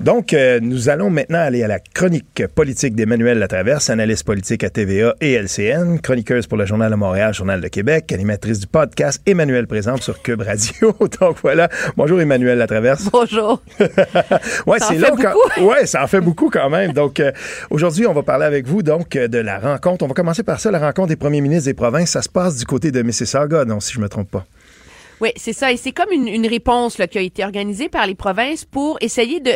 Donc, euh, nous allons maintenant aller à la chronique politique d'Emmanuel Latraverse, analyste politique à TVA et LCN, chroniqueuse pour le Journal de Montréal, Journal de Québec, animatrice du podcast Emmanuel présente sur Cube Radio. Donc voilà. Bonjour Emmanuel Latraverse. Bonjour. ouais, c'est long quand... Ouais, ça en fait beaucoup quand même. Donc euh, aujourd'hui, on va parler avec vous donc de la rencontre. On va commencer par ça, la rencontre des premiers ministres des provinces. Ça se passe du côté de Mississauga, non, si je me trompe pas. Oui, c'est ça. Et c'est comme une, réponse là, qui a été organisée par les provinces pour essayer de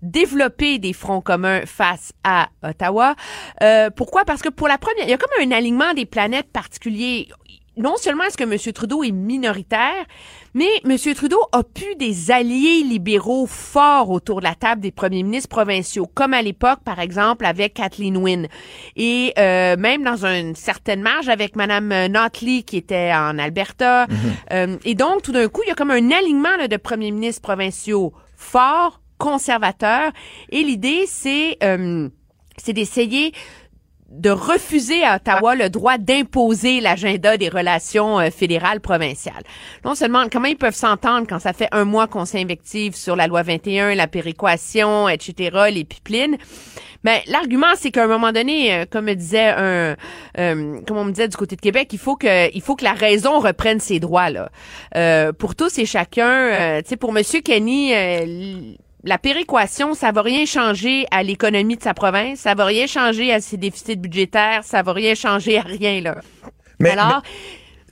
développer des fronts communs face à Ottawa. Euh, pourquoi? Parce que pour la première, il y a comme un alignement des planètes particulier non seulement est-ce que M. Trudeau est minoritaire, mais M. Trudeau a pu des alliés libéraux forts autour de la table des premiers ministres provinciaux, comme à l'époque, par exemple, avec Kathleen Wynne. Et euh, même dans une certaine marge avec Mme Notley, qui était en Alberta. Mm-hmm. Euh, et donc, tout d'un coup, il y a comme un alignement là, de premiers ministres provinciaux forts, conservateurs. Et l'idée, c'est... Euh, c'est d'essayer de refuser à Ottawa le droit d'imposer l'agenda des relations euh, fédérales provinciales. Non seulement comment ils peuvent s'entendre quand ça fait un mois qu'on s'invective sur la loi 21, la péréquation, etc., les pipelines? Mais l'argument, c'est qu'à un moment donné, euh, comme me disait un, euh, comme on me disait du côté de Québec, il faut que, il faut que la raison reprenne ses droits là. Pour tous et chacun, tu sais, pour Monsieur Kenny la péréquation, ça va rien changer à l'économie de sa province, ça va rien changer à ses déficits budgétaires, ça va rien changer à rien là. Mais, Alors,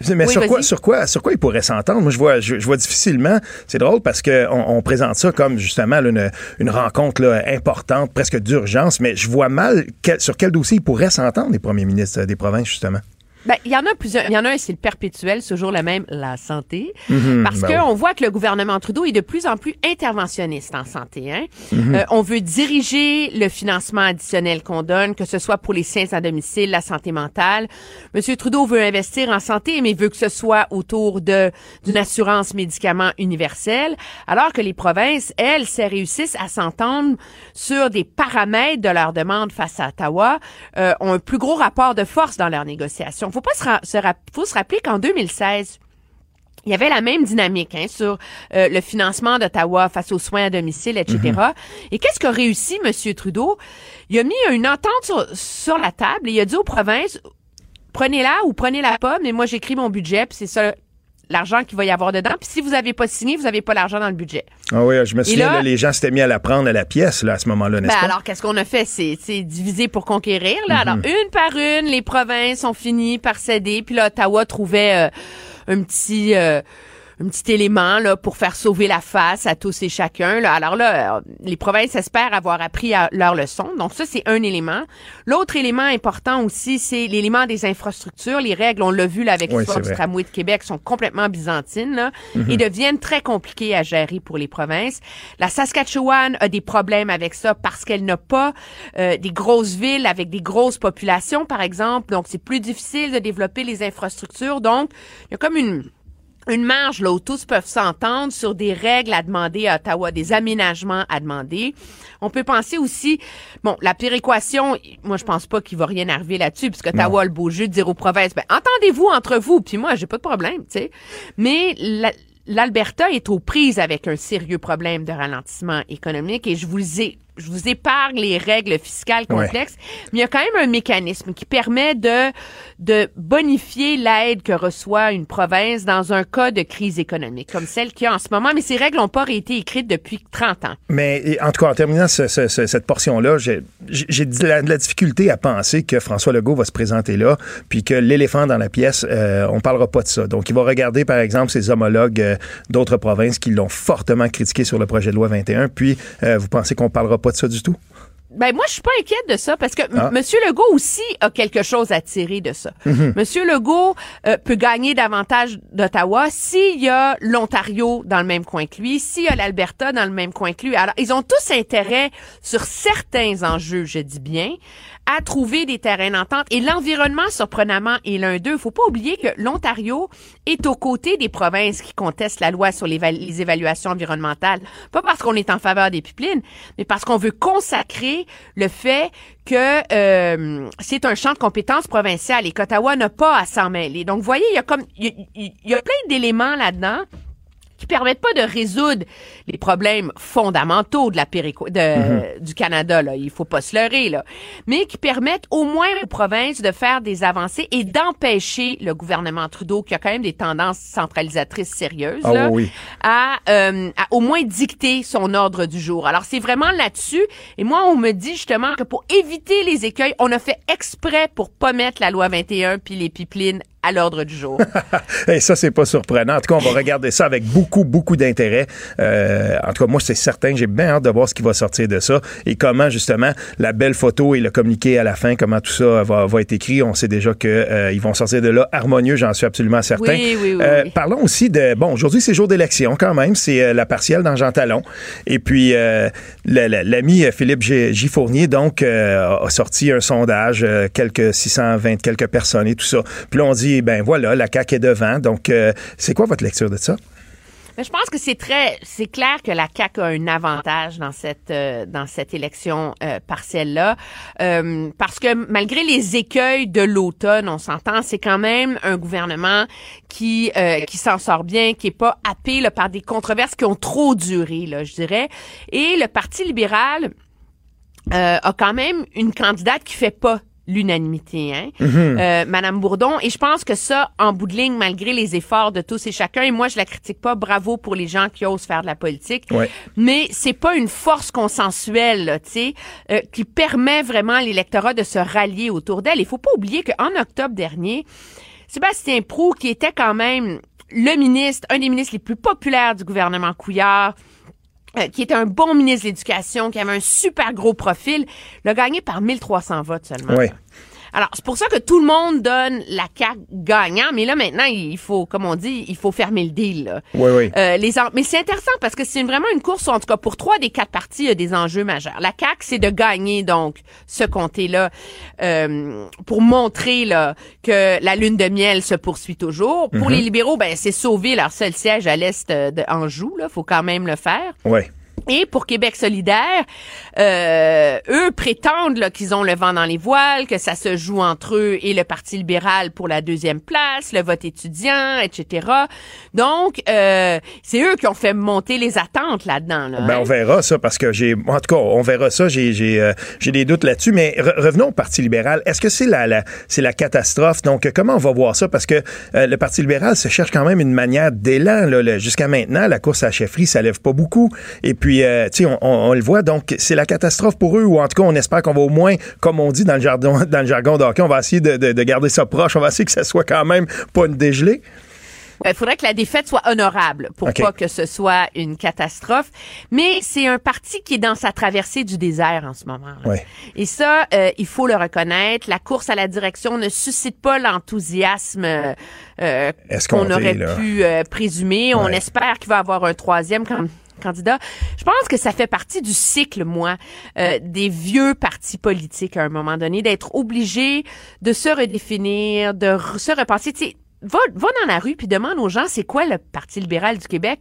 mais... sur, quoi, sur, quoi, sur quoi ils pourraient s'entendre? Moi, je vois, je, vois difficilement. C'est drôle parce qu'on on présente ça comme justement une, une, rencontre là, importante, presque d'urgence, mais je vois mal sur quel dossier ils pourraient s'entendre, les premiers ministres des provinces, justement. Ben, il y en a plusieurs. Il y en a un, c'est le perpétuel, ce jour le même, la santé. Mhm, parce ben qu'on voit que le gouvernement Trudeau est de plus en plus interventionniste en santé. Hein? Mhm. euh, on veut diriger le financement additionnel qu'on donne, que ce soit pour les soins à domicile, la santé mentale. Monsieur Trudeau veut investir en santé, mais veut que ce soit autour de d'une assurance médicaments universelle, alors que les provinces, elles, se réussissent à s'entendre sur des paramètres de leur demande face à Ottawa, euh, ont un plus gros rapport de force dans leurs négociations faut pas se, faut se rappeler qu'en 2016, il y avait la même dynamique hein, sur euh, le financement d'Ottawa face aux soins à domicile, etc. Mm-hmm. Et qu'est-ce qu'a réussi M. Trudeau? Il a mis une entente sur, la table et il a dit aux provinces, prenez-la ou prenez-la pas, mais moi j'écris mon budget, c'est ça l'argent qu'il va y avoir dedans. Puis si vous n'avez pas signé, vous n'avez pas l'argent dans le budget. Ah oui, je me souviens, les gens s'étaient mis à la prendre à la pièce là, à ce moment-là, n'est-ce ben Alors, qu'est-ce qu'on a fait? C'est diviser pour conquérir. Là. Alors, mhm. une par une, les provinces ont fini par céder. Puis là, Ottawa trouvait euh, un petit... Euh, un petit élément là pour faire sauver la face à tous et chacun. Là. Alors là, les provinces espèrent avoir appris à leur leçon. Donc ça, c'est un élément. L'autre élément important aussi, c'est l'élément des infrastructures. Les règles, on l'a vu là avec le du tramway de Québec, sont complètement byzantines là, mhm. et deviennent très compliquées à gérer pour les provinces. La Saskatchewan a des problèmes avec ça parce qu'elle n'a pas euh, des grosses villes avec des grosses populations, par exemple. Donc c'est plus difficile de développer les infrastructures. Donc il y a comme une une marge là où tous peuvent s'entendre sur des règles à demander à Ottawa, des aménagements à demander. On peut penser aussi, bon, la péréquation, moi je pense pas qu'il va rien arriver là-dessus, puisque Ottawa a le beau jeu de dire aux provinces, ben, entendez-vous entre vous, puis moi j'ai pas de problème, tu sais. Mais l'Alberta est aux prises avec un sérieux problème de ralentissement économique et je vous ai je vous épargne les règles fiscales complexes, mais il y a quand même un mécanisme qui permet de, de bonifier l'aide que reçoit une province dans un cas de crise économique, comme celle qu'il y a en ce moment, mais ces règles n'ont pas été écrites depuis 30 ans. Mais en tout cas, en terminant cette portion-là, j'ai de la, difficulté à penser que François Legault va se présenter là, puis que l'éléphant dans la pièce, euh, on parlera pas de ça. Donc, il va regarder, par exemple, ses homologues euh, d'autres provinces qui l'ont fortement critiqué sur le projet de loi 21, puis euh, vous pensez qu'on parlera pas de ça du tout? Ben moi, je suis pas inquiète de ça parce que M. Ah. Monsieur Legault aussi a quelque chose à tirer de ça. Monsieur Legault euh, peut gagner davantage d'Ottawa s'il y a l'Ontario dans le même coin que lui, s'il y a l'Alberta dans le même coin que lui. Alors, ils ont tous intérêt sur certains enjeux, je dis bien, à trouver des terrains d'entente. Et l'environnement, surprenamment, est l'un d'eux. Faut pas oublier que l'Ontario est aux côtés des provinces qui contestent la loi sur les, les évaluations environnementales. Pas parce qu'on est en faveur des pipelines, mais parce qu'on veut consacrer le fait que euh, c'est un champ de compétences provincial et qu'Ottawa n'a pas à s'en mêler. Donc, vous voyez, il y a comme il y a plein d'éléments là-dedans qui permettent pas de résoudre les problèmes fondamentaux de la périco de, mhm. du Canada là, il faut pas se leurrer là, mais qui permettent au moins aux provinces de faire des avancées et d'empêcher le gouvernement Trudeau qui a quand même des tendances centralisatrices sérieuses ah là, à, euh, à, au moins dicter son ordre du jour. Alors c'est vraiment là-dessus et moi on me dit justement que pour éviter les écueils, on a fait exprès pour pas mettre la loi 21 puis les pipelines à l'ordre du jour. Et ça, c'est pas surprenant. En tout cas, on va regarder ça avec beaucoup, beaucoup d'intérêt. Euh, en tout cas, moi, c'est certain. J'ai bien hâte de voir ce qui va sortir de ça et comment, justement, la belle photo et le communiqué à la fin, comment tout ça va, va être écrit. On sait déjà qu'ils euh, vont sortir de là harmonieux, j'en suis absolument certain. Oui, oui, oui, euh, parlons aussi de... Bon, aujourd'hui, c'est jour d'élection quand même. C'est euh, la partielle dans Jean Talon. Et puis, euh, l'ami Philippe Giffournier, donc, a sorti un sondage, quelques 620, quelques personnes et tout ça. Puis là, on dit ben voilà, la CAQ est devant. Donc, euh, c'est quoi votre lecture de ça? je pense que c'est très, c'est clair que la CAQ a un avantage dans cette euh, dans cette élection euh, partielle là, parce que malgré les écueils de l'automne, on s'entend, c'est quand même un gouvernement qui qui s'en sort bien, qui est pas happé par des controverses qui ont trop duré, là, je dirais. Et le Parti libéral a quand même une candidate qui fait pas l'unanimité, hein, mhm. euh, Madame Bourdon. Et je pense que ça, en bout de ligne, malgré les efforts de tous et chacun, et moi je la critique pas, bravo pour les gens qui osent faire de la politique, mais c'est pas une force consensuelle, tu sais, euh, qui permet vraiment à l'électorat de se rallier autour d'elle. Il faut pas oublier qu'en octobre dernier, Sébastien Prou, qui était quand même le ministre, un des ministres les plus populaires du gouvernement Couillard, euh, qui était un bon ministre de l'Éducation, qui avait un super gros profil, l'a gagné par 1300 votes seulement. Oui. Alors, c'est pour ça que tout le monde donne la carte gagnant, mais là, maintenant, il faut, comme on dit, il faut fermer le deal. Oui, oui. Euh, les mais c'est intéressant parce que c'est vraiment une course, en tout cas, pour trois des quatre parties, il y a des enjeux majeurs. La CAQ, c'est de gagner, donc, ce comté-là, euh, pour montrer là, que la lune de miel se poursuit toujours. Pour mhm. les libéraux, ben, c'est sauver leur seul siège à l'est de Anjou. Là, faut quand même le faire. Oui. Et pour Québec solidaire, euh, eux prétendent qu'ils ont le vent dans les voiles, que ça se joue entre eux et le Parti libéral pour la deuxième place, le vote étudiant, etc. Donc, euh, c'est eux qui ont fait monter les attentes là-dedans. Là, ben, hein? on verra ça parce que j'ai, en tout cas, on verra ça. J'ai, j'ai, euh, j'ai des doutes là-dessus. Mais revenons au Parti libéral. Est-ce que c'est la, la c'est la catastrophe? Donc, comment on va voir ça? Parce que euh, le Parti libéral se cherche quand même une manière d'élan. Jusqu'à maintenant, la course à la chefferie, ça lève pas beaucoup. Et puis, euh, tu sais, on, le voit. Donc, c'est la catastrophe pour eux. Ou en tout cas, on espère qu'on va au moins, comme on dit dans le jargon, dans le jargon d'hockey, on va essayer de, de garder ça proche. On va essayer que ça soit quand même pas une dégelée. Il faudrait que la défaite soit honorable pour pas que ce soit une catastrophe. Mais c'est un parti qui est dans sa traversée du désert en ce moment. Et ça, euh, il faut le reconnaître. La course à la direction ne suscite pas l'enthousiasme euh, qu'on aurait pu euh, présumer. On espère qu'il va y avoir un troisième Je pense que ça fait partie du cycle, moi, des vieux partis politiques à un moment donné, d'être obligé de se redéfinir, de se repenser va, va dans la rue puis demande aux gens c'est quoi le Parti libéral du Québec?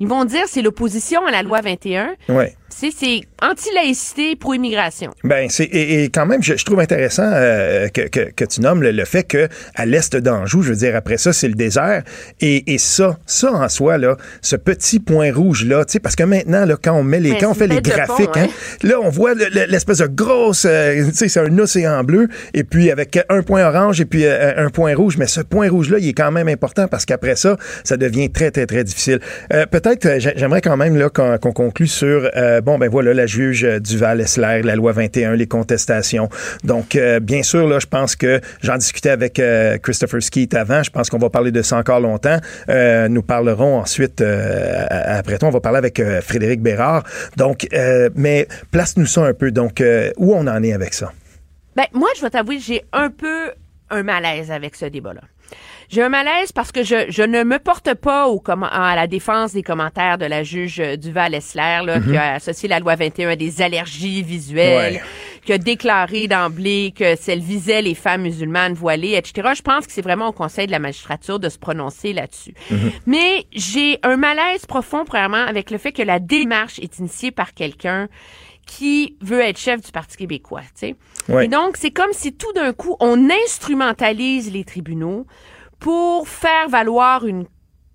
Ils vont dire c'est l'opposition à la loi 21. Ouais c'est anti-laïcité pour immigration. Ben c'est et, quand même je, trouve intéressant euh, que, que, que, tu nommes le, fait que à l'est d'Anjou, je veux dire après ça c'est le désert et, et ça ça en soi là, ce petit point rouge là, tu sais parce que maintenant là quand on met les ben, quand on fait les graphiques, hein, là on voit l'espèce de grosse, euh, tu sais c'est un océan bleu et puis avec un point orange et puis euh, un point rouge, mais ce point rouge là il est quand même important parce qu'après ça ça devient très très très difficile. Peut-être j'aimerais quand même là qu'on conclue sur bon, ben voilà, la juge Duval-Essler, la loi 21, les contestations. Donc, bien sûr, là, je pense que j'en discutais avec Christopher Skeet avant. Je pense qu'on va parler de ça encore longtemps. nous parlerons ensuite, après toi, on va parler avec Frédéric Bérard. Donc, mais place-nous ça un peu. Donc, où on en est avec ça? Ben, moi, je vais t'avouer, j'ai un peu un malaise avec ce débat-là. J'ai un malaise parce que je, je ne me porte pas au à la défense des commentaires de la juge Duval-Essler, là, qui mhm. a associé la loi 21 à des allergies visuelles, qui a déclaré d'emblée que celle visait les femmes musulmanes voilées, etc. Je pense que c'est vraiment au Conseil de la magistrature de se prononcer là-dessus. Mhm. Mais j'ai un malaise profond, premièrement, avec le fait que la démarche est initiée par quelqu'un qui veut être chef du Parti québécois, tu sais. Et donc, c'est comme si tout d'un coup, on instrumentalise les tribunaux pour faire valoir une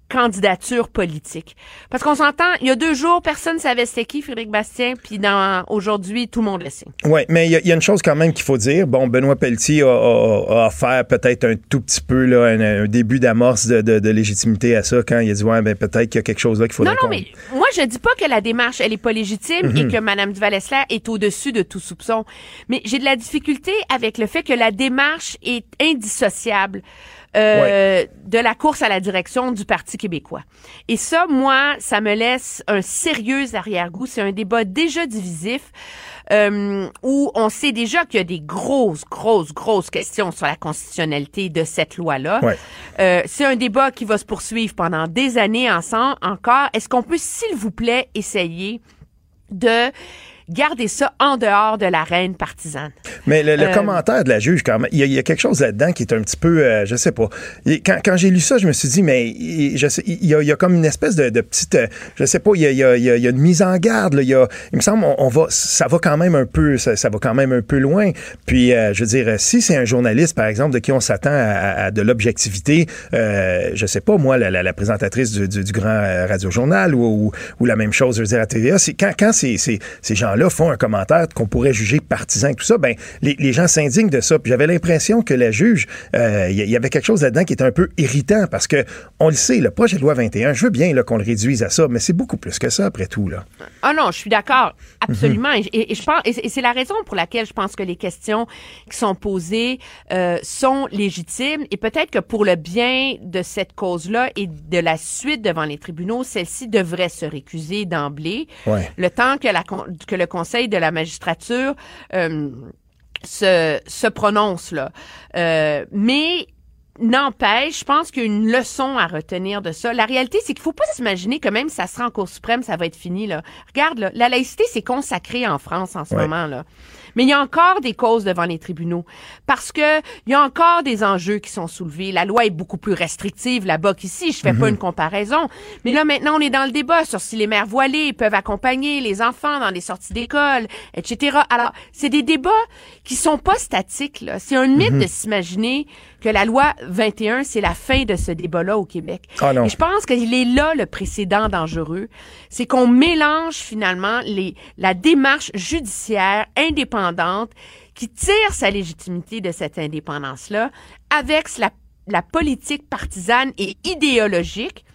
candidature politique. Parce qu'on s'entend, il y a deux jours, personne ne savait c'était qui Frédéric Bastien, puis dans aujourd'hui, tout le monde le sait. Oui, mais il y, a une chose quand même qu'il faut dire. Bon, Benoît Pelletier a, a, offert peut-être un tout petit peu là, un, début d'amorce de, de, légitimité à ça quand il a dit ouais, ben peut-être qu'il y a quelque chose là qu'il faut. Non, non, mais moi je dis pas que la démarche elle est pas légitime et mhm. que Mme Duval-Essler est au-dessus de tout soupçon. Mais j'ai de la difficulté avec le fait que la démarche est indissociable euh, de la course à la direction du Parti québécois. Et ça, moi, ça me laisse un sérieux arrière-goût. C'est un débat déjà divisif. Euh, où on sait déjà qu'il y a des grosses, grosses, grosses questions sur la constitutionnalité de cette loi-là. Euh, c'est un débat qui va se poursuivre pendant des années ensemble encore. Est-ce qu'on peut, s'il vous plaît, essayer de Gardez ça en dehors de l'arène partisane. Mais le, euh, commentaire de la juge, quand même, il y, a, quelque chose là-dedans qui est un petit peu, euh, je sais pas. Quand, quand j'ai lu ça, je me suis dit, mais je sais, il, y a, il y a comme une espèce de, de petite, euh, je sais pas, il y a, il y a, il y a une mise en garde. Là, il, y a, il me semble, on, va, ça va quand même un peu, ça, ça va quand même un peu loin. Puis, je veux dire, si c'est un journaliste, par exemple, de qui on s'attend à, à, de l'objectivité, euh, je sais pas, moi, la, la, présentatrice du, du, grand radio journal ou, ou, ou, la même chose, je veux dire, à TVA, quand, quand ces, ces, ces gens là font un commentaire qu'on pourrait juger partisan et tout ça, ben les, les gens s'indignent de ça. Puis j'avais l'impression que la juge, il euh, y, avait quelque chose là-dedans qui était un peu irritant parce que on le sait, le projet de loi 21, je veux bien qu'on le réduise à ça, mais c'est beaucoup plus que ça après tout là. Ah non, je suis d'accord, absolument. Mhm. et, je pense, et c'est la raison pour laquelle je pense que les questions qui sont posées euh, sont légitimes et peut-être que pour le bien de cette cause-là et de la suite devant les tribunaux, celle-ci devrait se récuser d'emblée. Le temps que, la, que le Conseil de la magistrature euh, se, se prononce là. Euh, mais N'empêche, je pense qu'il y a une leçon à retenir de ça. La réalité, c'est qu'il faut pas s'imaginer que même si ça sera en Cour suprême, ça va être fini. Là. Regarde, là, la laïcité, c'est consacré en France en ce moment. là. Mais il y a encore des causes devant les tribunaux parce que il y a encore des enjeux qui sont soulevés. La loi est beaucoup plus restrictive là-bas qu'ici. Je fais pas mhm. une comparaison. Mais là, maintenant, on est dans le débat sur si les mères voilées peuvent accompagner les enfants dans les sorties d'école, etc. Alors, c'est des débats qui sont pas statiques. C'est un mythe mhm. de s'imaginer que la loi 21, c'est la fin de ce débat-là au Québec. Ah Et je pense qu'il est là le précédent dangereux. C'est qu'on mélange finalement les, la démarche judiciaire indépendante qui tire sa légitimité de cette indépendance-là avec la, la politique partisane et idéologique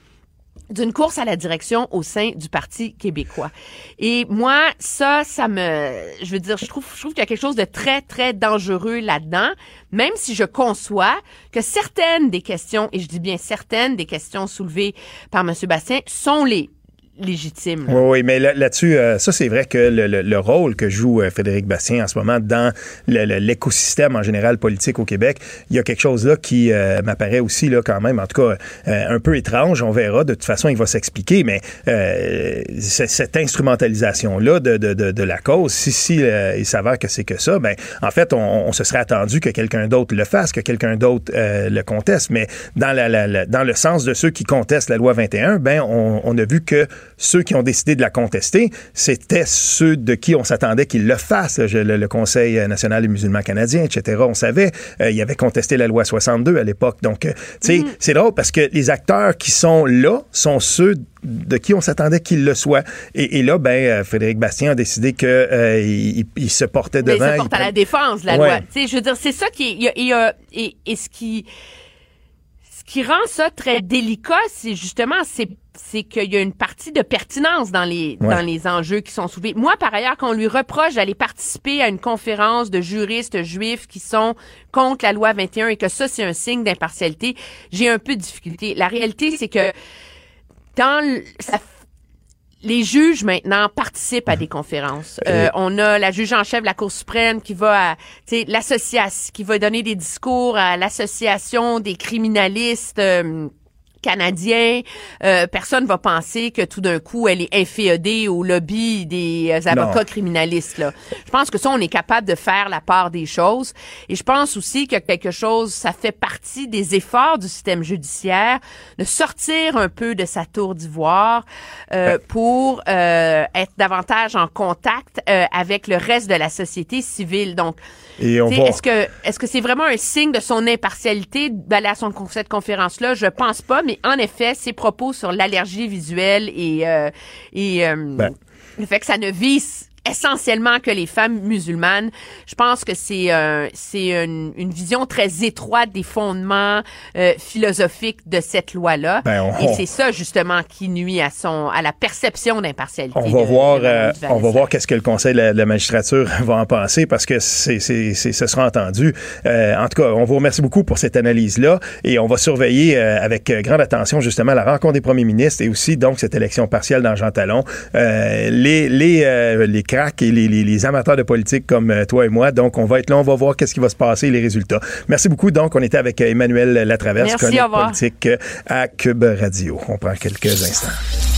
d'une course à la direction au sein du Parti québécois. Et moi, ça, ça me, je veux dire, je trouve, je trouve qu'il y a quelque chose de très, très dangereux là-dedans, même si je conçois que certaines des questions, et je dis bien certaines des questions soulevées par M. Bastien, sont les Oui, oui, mais là-dessus, euh, ça, c'est vrai que le, rôle que joue euh, Frédéric Bastien en ce moment dans l'écosystème en général politique au Québec, il y a quelque chose là qui euh, m'apparaît aussi, là, quand même, en tout cas, un peu étrange. On verra. De toute façon, il va s'expliquer, mais cette instrumentalisation-là de, de, de, la cause, si, si il s'avère que c'est que ça, ben, en fait, on, se serait attendu que quelqu'un d'autre le fasse, que quelqu'un d'autre le conteste, mais dans, la, dans le sens de ceux qui contestent la loi 21, ben, on, on a vu que ceux qui ont décidé de la contester, c'était ceux de qui on s'attendait qu'ils le fassent. Le, Conseil national des musulmans canadiens, etc. On savait, euh, il avait contesté la loi 62 à l'époque. Donc, euh, tu sais, mm-hmm. c'est drôle parce que les acteurs qui sont là sont ceux de qui on s'attendait qu'ils le soient. Et, là, ben, euh, Frédéric Bastien a décidé qu'il il, se portait devant. il se porte à la défense la loi. Tu sais, je veux dire, c'est ça qui, il y a, et, et ce qui ce qui rend ça très délicat, c'est justement, c'est c'est qu'il y a une partie de pertinence dans les dans les enjeux qui sont soulevés. Moi, par ailleurs, quand on lui reproche d'aller participer à une conférence de juristes juifs qui sont contre la loi 21 et que ça c'est un signe d'impartialité, j'ai un peu de difficulté. La réalité, c'est que dans ça les juges maintenant participent à des conférences. Euh, on a la juge en chef de la Cour suprême qui va à l'association qui va donner des discours à l'association des criminalistes euh, canadien, euh, personne va penser que tout d'un coup elle est inféodée au lobby des euh, avocats criminalistes. Là. Je pense que ça, on est capable de faire la part des choses. Et je pense aussi que quelque chose, ça fait partie des efforts du système judiciaire de sortir un peu de sa tour d'ivoire euh, pour euh, être davantage en contact euh, avec le reste de la société civile. Donc, est-ce que est-ce que c'est vraiment un signe de son impartialité d'aller à son, cette conférence-là? Je pense pas, mais en effet, ses propos sur l'allergie visuelle et, euh, et euh, ben. le fait que ça ne vise essentiellement que les femmes musulmanes. Je pense que c'est euh, c'est une, une, vision très étroite des fondements euh, philosophiques de cette loi-là. Ben, Et c'est ça justement qui nuit à son à la perception d'impartialité. On va voir euh, on va voir qu'est-ce que le Conseil de la, magistrature va en penser parce que c'est c'est ce sera entendu. Euh, en tout cas, on vous remercie beaucoup pour cette analyse-là et on va surveiller avec grande attention justement la rencontre des premiers ministres et aussi donc cette élection partielle dans Jean Talon. les les les et les, amateurs de politique comme euh, toi et moi. Donc, on va être là, on va voir qu'est-ce qui va se passer, les résultats. Merci beaucoup. Donc, on était avec euh, Emmanuel Latraverse, chronique politique euh, à Cube Radio. On prend quelques instants.